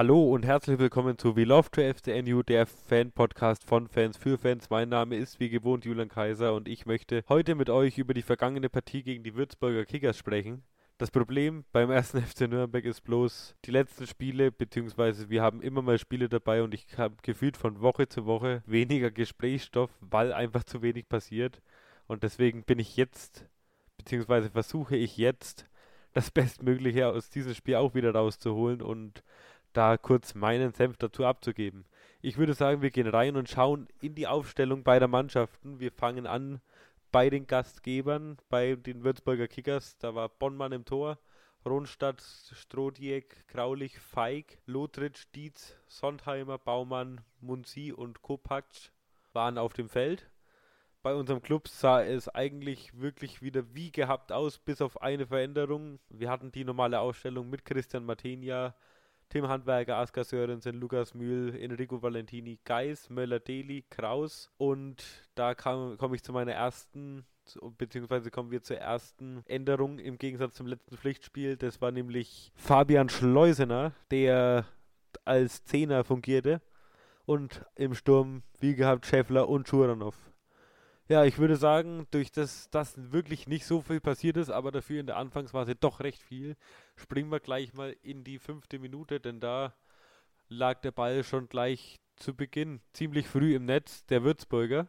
Hallo und herzlich willkommen zu We Love to FCNU, der Fan-Podcast von Fans für Fans. Mein Name ist wie gewohnt Julian Kaiser und ich möchte heute mit euch über die vergangene Partie gegen die Würzburger Kickers sprechen. Das Problem beim ersten FC Nürnberg ist bloß die letzten Spiele, beziehungsweise wir haben immer mal Spiele dabei und ich habe gefühlt von Woche zu Woche weniger Gesprächsstoff, weil einfach zu wenig passiert. Und deswegen bin ich jetzt, beziehungsweise versuche ich jetzt, das Bestmögliche aus diesem Spiel auch wieder rauszuholen und da kurz meinen Senf dazu abzugeben. Ich würde sagen, wir gehen rein und schauen in die Aufstellung beider Mannschaften. Wir fangen an bei den Gastgebern, bei den Würzburger Kickers. Da war Bonnmann im Tor, Ronstadt, Strodiek, Kraulich, Feig, Lothritsch, Dietz, Sondheimer, Baumann, Munzi und Kopacz waren auf dem Feld. Bei unserem Club sah es eigentlich wirklich wieder wie gehabt aus, bis auf eine Veränderung. Wir hatten die normale Ausstellung mit Christian Matenia, Tim Handwerker, Askar Sörensen, Lukas Mühl, Enrico Valentini, Geis, Möller-Deli, Kraus. Und da komme ich zu meiner ersten, beziehungsweise kommen wir zur ersten Änderung im Gegensatz zum letzten Pflichtspiel. Das war nämlich Fabian Schleusener, der als Zehner fungierte. Und im Sturm, wie gehabt, Schäffler und Schuranov. Ja, ich würde sagen, durch das, dass wirklich nicht so viel passiert ist, aber dafür in der Anfangsphase doch recht viel, springen wir gleich mal in die fünfte Minute, denn da lag der Ball schon gleich zu Beginn ziemlich früh im Netz der Würzburger,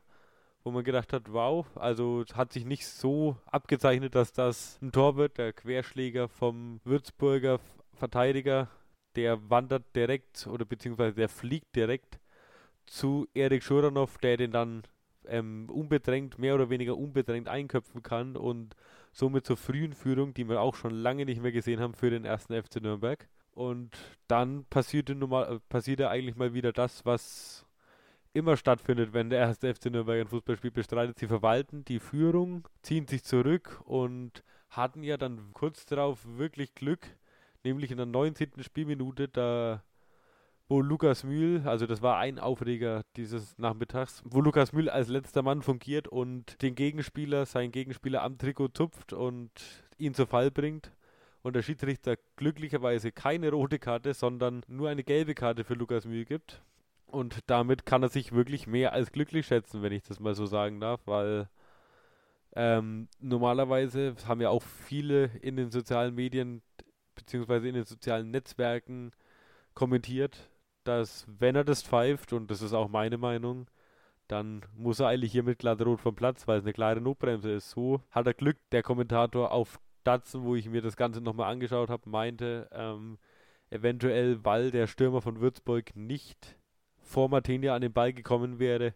wo man gedacht hat, wow, also hat sich nicht so abgezeichnet, dass das ein Tor wird. Der Querschläger vom Würzburger Verteidiger, der wandert direkt oder beziehungsweise der fliegt direkt zu Erik Schuranov, der den dann ähm, unbedrängt, mehr oder weniger unbedrängt einköpfen kann und somit zur frühen Führung, die wir auch schon lange nicht mehr gesehen haben für den ersten FC Nürnberg. Und dann passierte, normal, äh, passierte eigentlich mal wieder das, was immer stattfindet, wenn der erste FC Nürnberg ein Fußballspiel bestreitet. Sie verwalten die Führung, ziehen sich zurück und hatten ja dann kurz darauf wirklich Glück, nämlich in der 19. Spielminute, da wo Lukas Mühl, also das war ein Aufreger dieses Nachmittags, wo Lukas Mühl als letzter Mann fungiert und den Gegenspieler, seinen Gegenspieler am Trikot zupft und ihn zu Fall bringt. Und der Schiedsrichter glücklicherweise keine rote Karte, sondern nur eine gelbe Karte für Lukas Mühl gibt. Und damit kann er sich wirklich mehr als glücklich schätzen, wenn ich das mal so sagen darf, weil ähm, normalerweise haben ja auch viele in den sozialen Medien beziehungsweise in den sozialen Netzwerken kommentiert, dass wenn er das pfeift, und das ist auch meine Meinung, dann muss er eigentlich hier mit glatt rot vom Platz, weil es eine klare Notbremse ist. So hat er Glück, der Kommentator auf Datsen, wo ich mir das Ganze nochmal angeschaut habe, meinte, ähm, eventuell, weil der Stürmer von Würzburg nicht vor Martinia an den Ball gekommen wäre,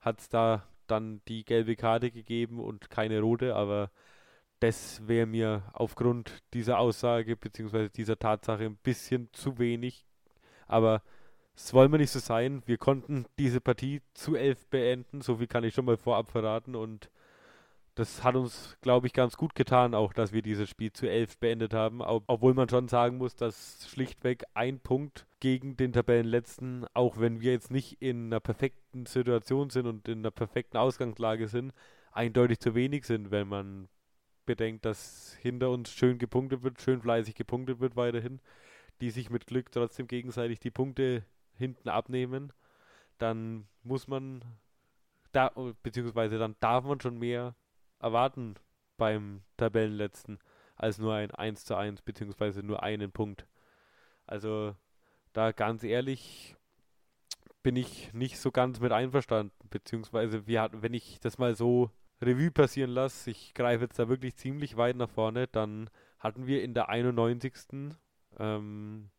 hat es da dann die gelbe Karte gegeben und keine rote, aber das wäre mir aufgrund dieser Aussage bzw. dieser Tatsache ein bisschen zu wenig. Aber es wollen wir nicht so sein. Wir konnten diese Partie zu elf beenden, so viel kann ich schon mal vorab verraten. Und das hat uns, glaube ich, ganz gut getan, auch dass wir dieses Spiel zu elf beendet haben. Ob, obwohl man schon sagen muss, dass schlichtweg ein Punkt gegen den Tabellenletzten, auch wenn wir jetzt nicht in einer perfekten Situation sind und in einer perfekten Ausgangslage sind, eindeutig zu wenig sind, wenn man bedenkt, dass hinter uns schön gepunktet wird, schön fleißig gepunktet wird weiterhin, die sich mit Glück trotzdem gegenseitig die Punkte hinten abnehmen, dann muss man da, beziehungsweise dann darf man schon mehr erwarten beim Tabellenletzten als nur ein 1 zu 1, beziehungsweise nur einen Punkt. Also da ganz ehrlich bin ich nicht so ganz mit einverstanden, beziehungsweise wir hatten, wenn ich das mal so Revue passieren lasse, ich greife jetzt da wirklich ziemlich weit nach vorne, dann hatten wir in der 91. Ähm,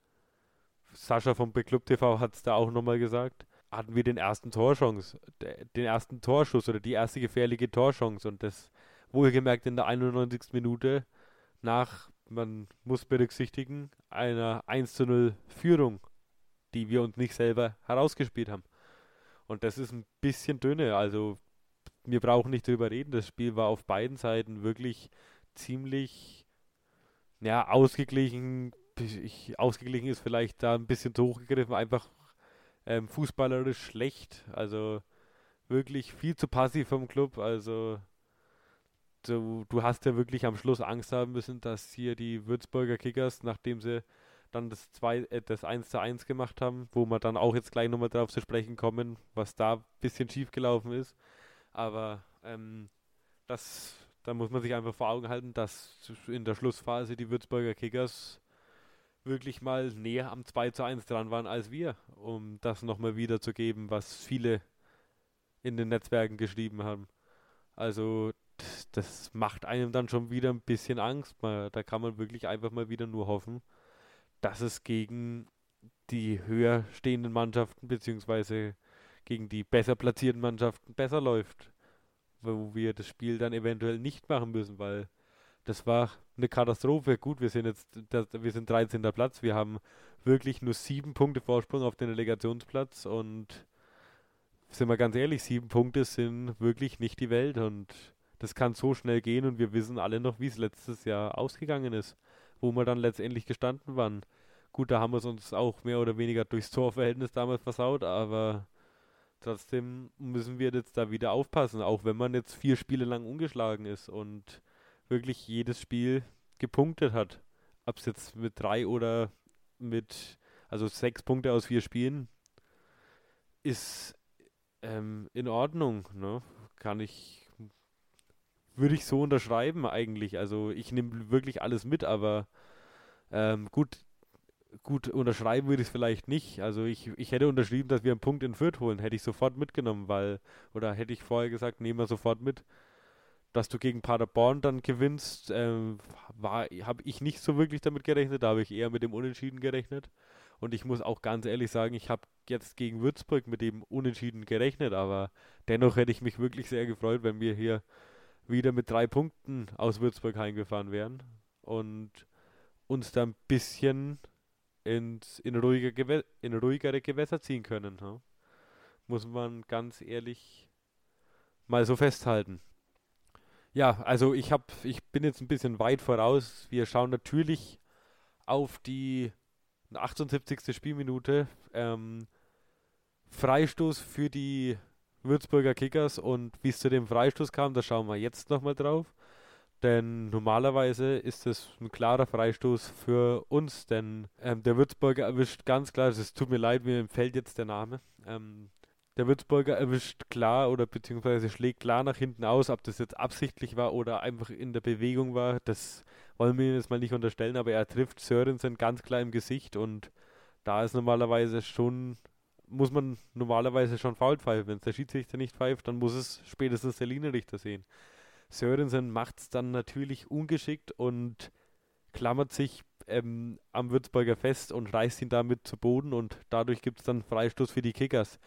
Sascha vom Club TV hat es da auch nochmal gesagt, hatten wir den ersten Torchance, den ersten Torschuss oder die erste gefährliche Torchance und das wohlgemerkt in der 91. Minute nach, man muss berücksichtigen, einer 1 zu 0 Führung, die wir uns nicht selber herausgespielt haben. Und das ist ein bisschen dünne, also wir brauchen nicht drüber reden, das Spiel war auf beiden Seiten wirklich ziemlich ja, ausgeglichen, ich, ausgeglichen ist vielleicht da ein bisschen zu hoch gegriffen, einfach ähm, fußballerisch schlecht. Also wirklich viel zu passiv vom Club. Also du, du hast ja wirklich am Schluss Angst haben müssen, dass hier die Würzburger Kickers, nachdem sie dann das, zwei, äh, das 1 zu 1 gemacht haben, wo wir dann auch jetzt gleich nochmal drauf zu sprechen kommen, was da ein bisschen schief gelaufen ist. Aber ähm, das, da muss man sich einfach vor Augen halten, dass in der Schlussphase die Würzburger Kickers wirklich mal näher am 2 zu 1 dran waren als wir, um das nochmal wiederzugeben, was viele in den Netzwerken geschrieben haben. Also das macht einem dann schon wieder ein bisschen Angst. Man, da kann man wirklich einfach mal wieder nur hoffen, dass es gegen die höher stehenden Mannschaften beziehungsweise gegen die besser platzierten Mannschaften besser läuft, wo wir das Spiel dann eventuell nicht machen müssen, weil das war eine Katastrophe. Gut, wir sind jetzt, wir sind 13. Platz, wir haben wirklich nur sieben Punkte Vorsprung auf den Relegationsplatz und sind wir ganz ehrlich, sieben Punkte sind wirklich nicht die Welt und das kann so schnell gehen und wir wissen alle noch, wie es letztes Jahr ausgegangen ist, wo wir dann letztendlich gestanden waren. Gut, da haben wir es uns auch mehr oder weniger durchs Torverhältnis damals versaut, aber trotzdem müssen wir jetzt da wieder aufpassen, auch wenn man jetzt vier Spiele lang ungeschlagen ist und wirklich jedes Spiel gepunktet hat. Ob es jetzt mit drei oder mit, also sechs Punkte aus vier Spielen, ist ähm, in Ordnung. Ne? Kann ich, würde ich so unterschreiben eigentlich. Also ich nehme wirklich alles mit, aber ähm, gut, gut unterschreiben würde ich es vielleicht nicht. Also ich, ich hätte unterschrieben, dass wir einen Punkt in Fürth holen, hätte ich sofort mitgenommen, weil, oder hätte ich vorher gesagt, nehmen wir sofort mit dass du gegen Paderborn dann gewinnst, ähm, habe ich nicht so wirklich damit gerechnet. Da habe ich eher mit dem Unentschieden gerechnet. Und ich muss auch ganz ehrlich sagen, ich habe jetzt gegen Würzburg mit dem Unentschieden gerechnet, aber dennoch hätte ich mich wirklich sehr gefreut, wenn wir hier wieder mit drei Punkten aus Würzburg heimgefahren wären und uns da ein bisschen ins, in, ruhiger in ruhigere Gewässer ziehen können. Ja? Muss man ganz ehrlich mal so festhalten. Ja, also ich habe, ich bin jetzt ein bisschen weit voraus. Wir schauen natürlich auf die 78. Spielminute. Ähm, Freistoß für die Würzburger Kickers und wie es zu dem Freistoß kam, da schauen wir jetzt nochmal drauf. Denn normalerweise ist es ein klarer Freistoß für uns, denn ähm, der Würzburger erwischt ganz klar, es tut mir leid, mir fällt jetzt der Name, ähm, der Würzburger erwischt klar oder beziehungsweise schlägt klar nach hinten aus, ob das jetzt absichtlich war oder einfach in der Bewegung war, das wollen wir jetzt mal nicht unterstellen, aber er trifft Sörensen ganz klar im Gesicht und da ist normalerweise schon, muss man normalerweise schon faul pfeifen. Wenn es der Schiedsrichter nicht pfeift, dann muss es spätestens der Linienrichter sehen. Sörensen macht es dann natürlich ungeschickt und klammert sich ähm, am Würzburger fest und reißt ihn damit zu Boden und dadurch gibt es dann Freistoß für die Kickers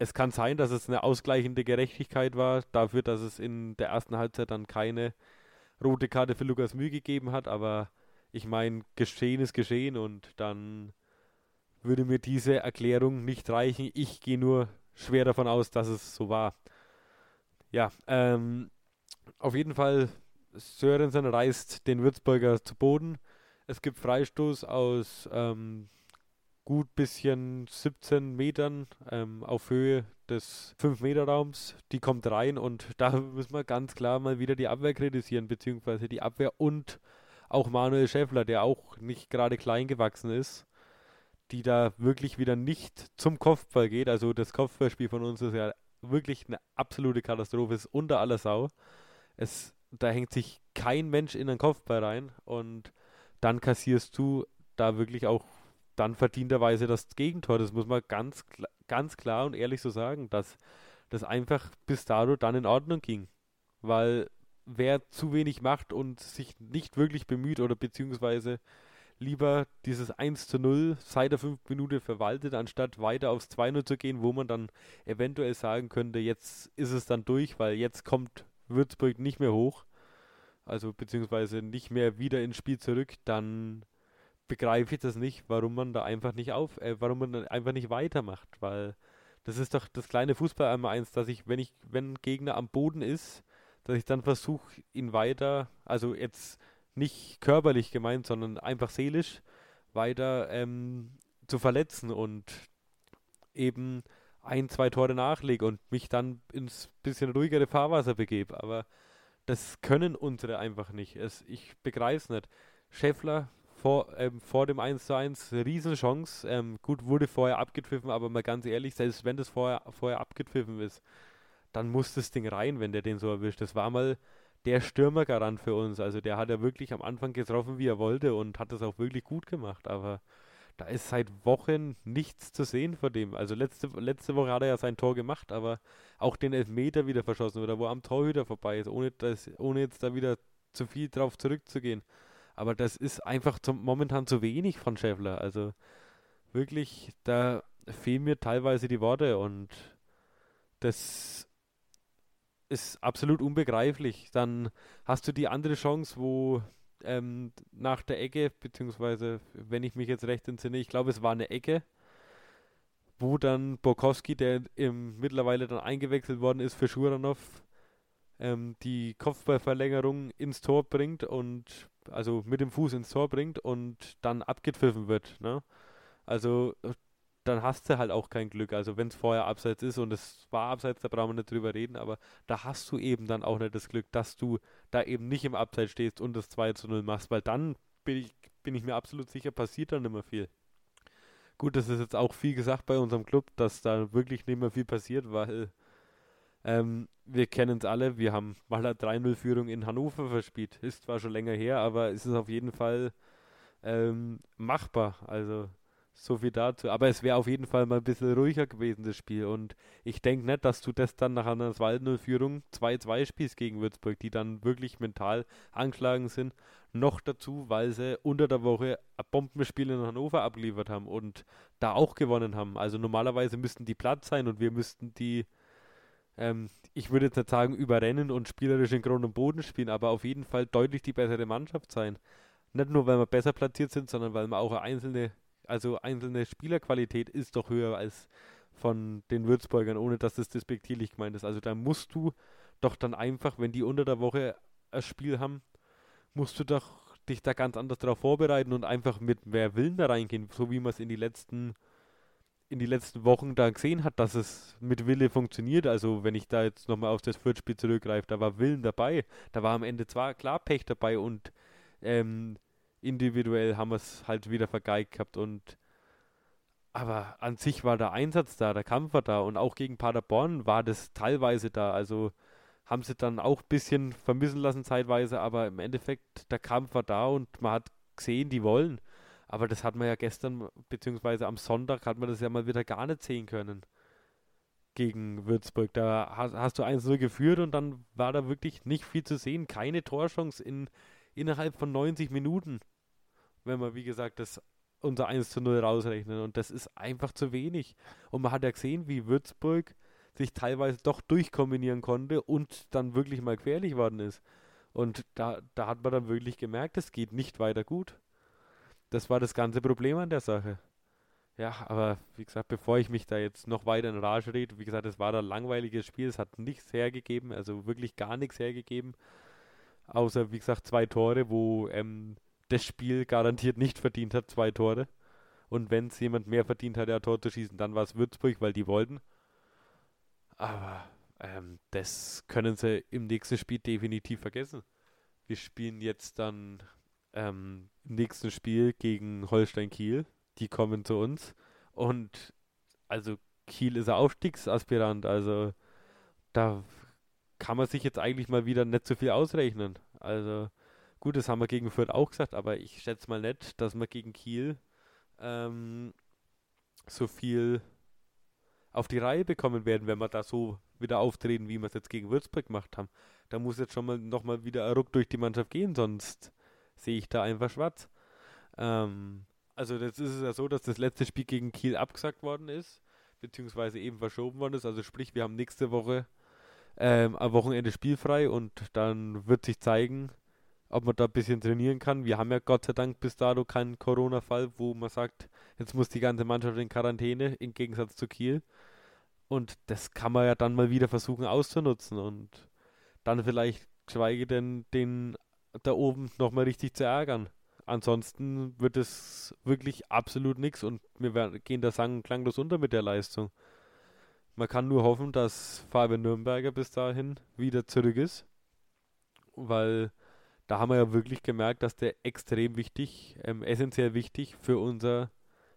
es kann sein, dass es eine ausgleichende Gerechtigkeit war, dafür, dass es in der ersten Halbzeit dann keine rote Karte für Lukas Mühe gegeben hat, aber ich meine, geschehen ist geschehen und dann würde mir diese Erklärung nicht reichen. Ich gehe nur schwer davon aus, dass es so war. Ja, ähm, auf jeden Fall, Sörensen reißt den Würzburger zu Boden. Es gibt Freistoß aus ähm, gut bisschen 17 Metern ähm, auf Höhe des 5-Meter-Raums. Die kommt rein und da müssen wir ganz klar mal wieder die Abwehr kritisieren, beziehungsweise die Abwehr und auch Manuel Schäffler, der auch nicht gerade klein gewachsen ist, die da wirklich wieder nicht zum Kopfball geht. Also das Kopfballspiel von uns ist ja wirklich eine absolute Katastrophe, ist unter aller Sau. Es, da hängt sich kein Mensch in den Kopfball rein und dann kassierst du da wirklich auch dann verdienterweise das Gegentor. Das muss man ganz, ganz klar und ehrlich so sagen, dass das einfach bis dato dann in Ordnung ging. Weil wer zu wenig macht und sich nicht wirklich bemüht oder beziehungsweise lieber dieses 1 zu 0 seit der 5 Minute verwaltet, anstatt weiter aufs 2-0 zu gehen, wo man dann eventuell sagen könnte, jetzt ist es dann durch, weil jetzt kommt Würzburg nicht mehr hoch, also beziehungsweise nicht mehr wieder ins Spiel zurück, dann begreife ich das nicht, warum man da einfach nicht auf, äh, warum man einfach nicht weitermacht, weil das ist doch das kleine Fußball einmal eins, dass ich, wenn ich, wenn ein Gegner am Boden ist, dass ich dann versuche, ihn weiter, also jetzt nicht körperlich gemeint, sondern einfach seelisch weiter ähm, zu verletzen und eben ein, zwei Tore nachlege und mich dann ins bisschen ruhigere Fahrwasser begebe. Aber das können unsere einfach nicht. Es, ich begreife es nicht. Scheffler vor, ähm, vor dem 1 zu 1 Riesenchance. Ähm, gut, wurde vorher abgepfiffen, aber mal ganz ehrlich, selbst wenn das vorher, vorher abgepfiffen ist, dann muss das Ding rein, wenn der den so erwischt. Das war mal der Stürmergarant für uns. Also der hat ja wirklich am Anfang getroffen, wie er wollte und hat das auch wirklich gut gemacht. Aber da ist seit Wochen nichts zu sehen von dem. Also letzte, letzte Woche hat er ja sein Tor gemacht, aber auch den Elfmeter wieder verschossen oder wo am Torhüter vorbei ist, ohne, das, ohne jetzt da wieder zu viel drauf zurückzugehen. Aber das ist einfach zum, momentan zu wenig von Schäffler. Also wirklich, da fehlen mir teilweise die Worte und das ist absolut unbegreiflich. Dann hast du die andere Chance, wo ähm, nach der Ecke, beziehungsweise wenn ich mich jetzt recht entsinne, ich glaube es war eine Ecke, wo dann Borkowski, der im, mittlerweile dann eingewechselt worden ist für Schuranov, ähm, die Kopfballverlängerung ins Tor bringt und also mit dem Fuß ins Tor bringt und dann abgepfiffen wird. Ne? Also dann hast du halt auch kein Glück. Also wenn es vorher abseits ist und es war abseits, da brauchen wir nicht drüber reden, aber da hast du eben dann auch nicht das Glück, dass du da eben nicht im Abseits stehst und das 2 zu 0 machst, weil dann bin ich, bin ich mir absolut sicher, passiert dann mehr viel. Gut, das ist jetzt auch viel gesagt bei unserem Club, dass da wirklich nicht mehr viel passiert, weil ähm, wir kennen es alle, wir haben mal eine 3-0-Führung in Hannover verspielt. Ist zwar schon länger her, aber es ist auf jeden Fall ähm, machbar. Also so viel dazu. Aber es wäre auf jeden Fall mal ein bisschen ruhiger gewesen, das Spiel. Und ich denke nicht, dass du das dann nach einer 2-0-Führung 2-2 spielst gegen Würzburg, die dann wirklich mental angeschlagen sind. Noch dazu, weil sie unter der Woche ein Bombenspiel in Hannover abgeliefert haben und da auch gewonnen haben. Also normalerweise müssten die platt sein und wir müssten die, ähm, ich würde jetzt nicht sagen, überrennen und spielerisch in Grund und Boden spielen, aber auf jeden Fall deutlich die bessere Mannschaft sein. Nicht nur, weil wir besser platziert sind, sondern weil wir auch einzelne also einzelne Spielerqualität ist doch höher als von den Würzburgern, ohne dass das despektierlich gemeint ist. Also da musst du doch dann einfach, wenn die unter der Woche ein Spiel haben, musst du doch dich da ganz anders darauf vorbereiten und einfach mit mehr Willen da reingehen, so wie man es in die letzten in die letzten Wochen da gesehen hat, dass es mit Wille funktioniert. Also wenn ich da jetzt nochmal auf das Viertspiel zurückgreife, da war Willen dabei, da war am Ende zwar klar Pech dabei und ähm, individuell haben wir es halt wieder vergeigt gehabt und aber an sich war der Einsatz da, der Kampf war da und auch gegen Paderborn war das teilweise da. Also haben sie dann auch ein bisschen vermissen lassen zeitweise, aber im Endeffekt der Kampf war da und man hat gesehen, die wollen. Aber das hat man ja gestern, beziehungsweise am Sonntag hat man das ja mal wieder gar nicht sehen können. Gegen Würzburg. Da hast, hast du 1-0 geführt und dann war da wirklich nicht viel zu sehen. Keine Torchance in, innerhalb von 90 Minuten wenn wir, wie gesagt, das unser 1 zu 0 rausrechnen. Und das ist einfach zu wenig. Und man hat ja gesehen, wie Würzburg sich teilweise doch durchkombinieren konnte und dann wirklich mal gefährlich worden ist. Und da, da hat man dann wirklich gemerkt, es geht nicht weiter gut. Das war das ganze Problem an der Sache. Ja, aber wie gesagt, bevor ich mich da jetzt noch weiter in Rage rede, wie gesagt, es war ein langweiliges Spiel, es hat nichts hergegeben, also wirklich gar nichts hergegeben. Außer, wie gesagt, zwei Tore, wo ähm, das Spiel garantiert nicht verdient hat, zwei Tore. Und wenn es jemand mehr verdient hat, ein Tor zu schießen, dann war es Würzburg, weil die wollten. Aber ähm, das können sie im nächsten Spiel definitiv vergessen. Wir spielen jetzt dann ähm, im nächsten Spiel gegen Holstein Kiel. Die kommen zu uns. Und also Kiel ist ein Aufstiegsaspirant. Also da kann man sich jetzt eigentlich mal wieder nicht so viel ausrechnen. Also Gut, das haben wir gegen Fürth auch gesagt, aber ich schätze mal nicht, dass wir gegen Kiel ähm, so viel auf die Reihe bekommen werden, wenn wir da so wieder auftreten, wie wir es jetzt gegen Würzburg gemacht haben. Da muss jetzt schon mal nochmal wieder ein Ruck durch die Mannschaft gehen, sonst sehe ich da einfach schwarz. Ähm, also das ist es ja so, dass das letzte Spiel gegen Kiel abgesagt worden ist, beziehungsweise eben verschoben worden ist. Also sprich, wir haben nächste Woche ähm, am Wochenende spielfrei und dann wird sich zeigen, ob man da ein bisschen trainieren kann. Wir haben ja Gott sei Dank bis dato keinen Corona-Fall, wo man sagt, jetzt muss die ganze Mannschaft in Quarantäne, im Gegensatz zu Kiel. Und das kann man ja dann mal wieder versuchen auszunutzen und dann vielleicht, geschweige denn, den da oben nochmal richtig zu ärgern. Ansonsten wird es wirklich absolut nichts und wir gehen da sang- klanglos unter mit der Leistung. Man kann nur hoffen, dass Fabian Nürnberger bis dahin wieder zurück ist, weil da haben wir ja wirklich gemerkt, dass der extrem wichtig, ähm, essentiell wichtig für unser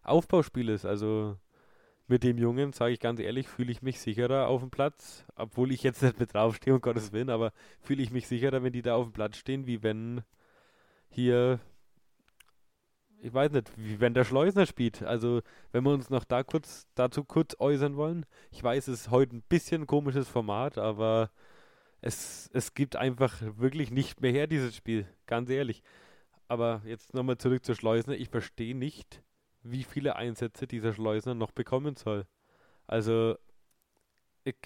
Aufbauspiel ist. Also mit dem Jungen, sage ich ganz ehrlich, fühle ich mich sicherer auf dem Platz, obwohl ich jetzt nicht mit draufstehe, um Gottes Willen, aber fühle ich mich sicherer, wenn die da auf dem Platz stehen, wie wenn hier, ich weiß nicht, wie wenn der Schleusner spielt. Also, wenn wir uns noch da kurz, dazu kurz äußern wollen. Ich weiß, es ist heute ein bisschen ein komisches Format, aber es, es gibt einfach wirklich nicht mehr her, dieses Spiel, ganz ehrlich. Aber jetzt nochmal zurück zur Schleusner. Ich verstehe nicht, wie viele Einsätze dieser Schleusner noch bekommen soll. Also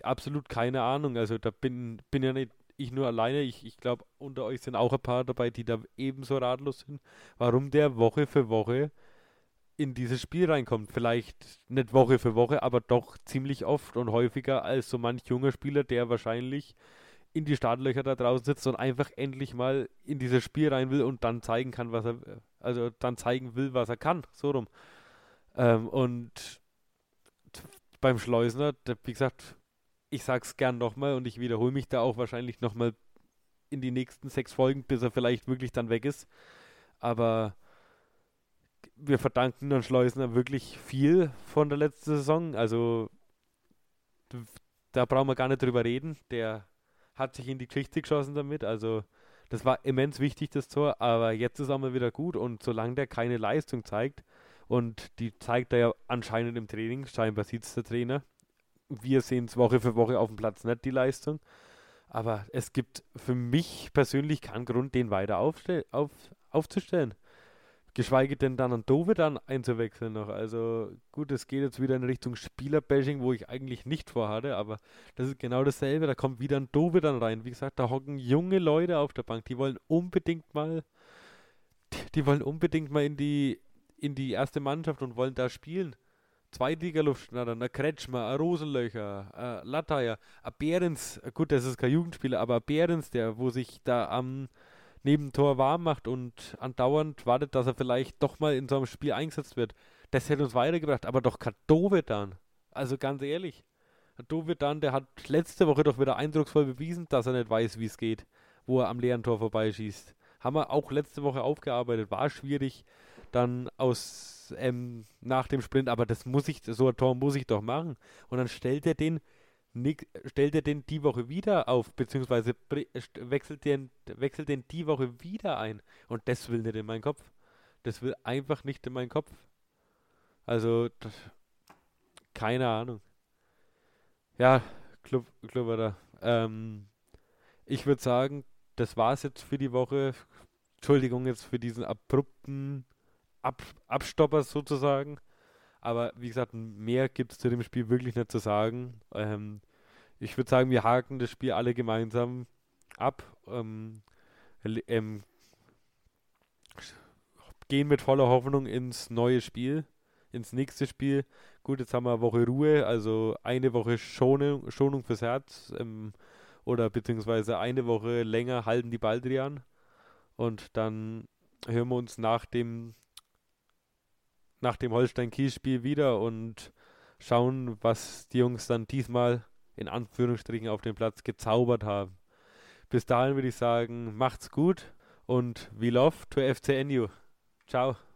absolut keine Ahnung. Also da bin, bin ja nicht ich nur alleine. Ich, ich glaube, unter euch sind auch ein paar dabei, die da ebenso ratlos sind, warum der Woche für Woche in dieses Spiel reinkommt. Vielleicht nicht Woche für Woche, aber doch ziemlich oft und häufiger als so manch junger Spieler, der wahrscheinlich in die Startlöcher da draußen sitzt und einfach endlich mal in dieses Spiel rein will und dann zeigen kann, was er, also dann zeigen will, was er kann, so rum. Ähm, und beim Schleusner, wie gesagt, ich sag's gern nochmal und ich wiederhole mich da auch wahrscheinlich nochmal in die nächsten sechs Folgen, bis er vielleicht wirklich dann weg ist. Aber wir verdanken dann Schleusner wirklich viel von der letzten Saison. Also da brauchen wir gar nicht drüber reden. Der hat sich in die Geschichte geschossen damit. Also das war immens wichtig, das Tor, aber jetzt ist er mal wieder gut und solange der keine Leistung zeigt, und die zeigt er ja anscheinend im Training, scheinbar sieht es der Trainer. Wir sehen es Woche für Woche auf dem Platz nicht, die Leistung. Aber es gibt für mich persönlich keinen Grund, den weiter auf, aufzustellen geschweige denn dann an Dove dann einzuwechseln noch. Also gut, es geht jetzt wieder in Richtung Spielerbashing, wo ich eigentlich nicht vorhatte, aber das ist genau dasselbe. Da kommt wieder ein Dove dann rein. Wie gesagt, da hocken junge Leute auf der Bank, die wollen unbedingt mal, die wollen unbedingt mal in die, in die erste Mannschaft und wollen da spielen. Zweitliga-Luftschnatter, ein Kretschmer, ein Rosenlöcher, ein Lataya, ein Behrens, gut, das ist kein Jugendspieler, aber ein Behrens, der, wo sich da am Nebentor warm macht und andauernd wartet, dass er vielleicht doch mal in so einem Spiel eingesetzt wird. Das hätte uns weitergebracht, aber doch dann. Also ganz ehrlich, dann, der hat letzte Woche doch wieder eindrucksvoll bewiesen, dass er nicht weiß, wie es geht, wo er am leeren Tor vorbeischießt. Haben wir auch letzte Woche aufgearbeitet, war schwierig dann aus ähm, nach dem Sprint, aber das muss ich, so ein Tor muss ich doch machen. Und dann stellt er den Nick, stellt er den die Woche wieder auf, beziehungsweise wechselt den, wechselt den die Woche wieder ein. Und das will nicht in meinen Kopf. Das will einfach nicht in meinen Kopf. Also, das, keine Ahnung. Ja, Club, Club ähm, ich würde sagen, das war es jetzt für die Woche. Entschuldigung jetzt für diesen abrupten Ab Abstopper sozusagen. Aber wie gesagt, mehr gibt es zu dem Spiel wirklich nicht zu sagen. Ähm, ich würde sagen, wir haken das Spiel alle gemeinsam ab. Ähm, ähm, gehen mit voller Hoffnung ins neue Spiel, ins nächste Spiel. Gut, jetzt haben wir eine Woche Ruhe, also eine Woche Schonung, Schonung fürs Herz ähm, oder beziehungsweise eine Woche länger halten die Baldrian und dann hören wir uns nach dem nach dem Holstein-Kiel-Spiel wieder und schauen, was die Jungs dann diesmal in Anführungsstrichen auf dem Platz gezaubert haben. Bis dahin würde ich sagen, macht's gut und we love to FCNU. Ciao.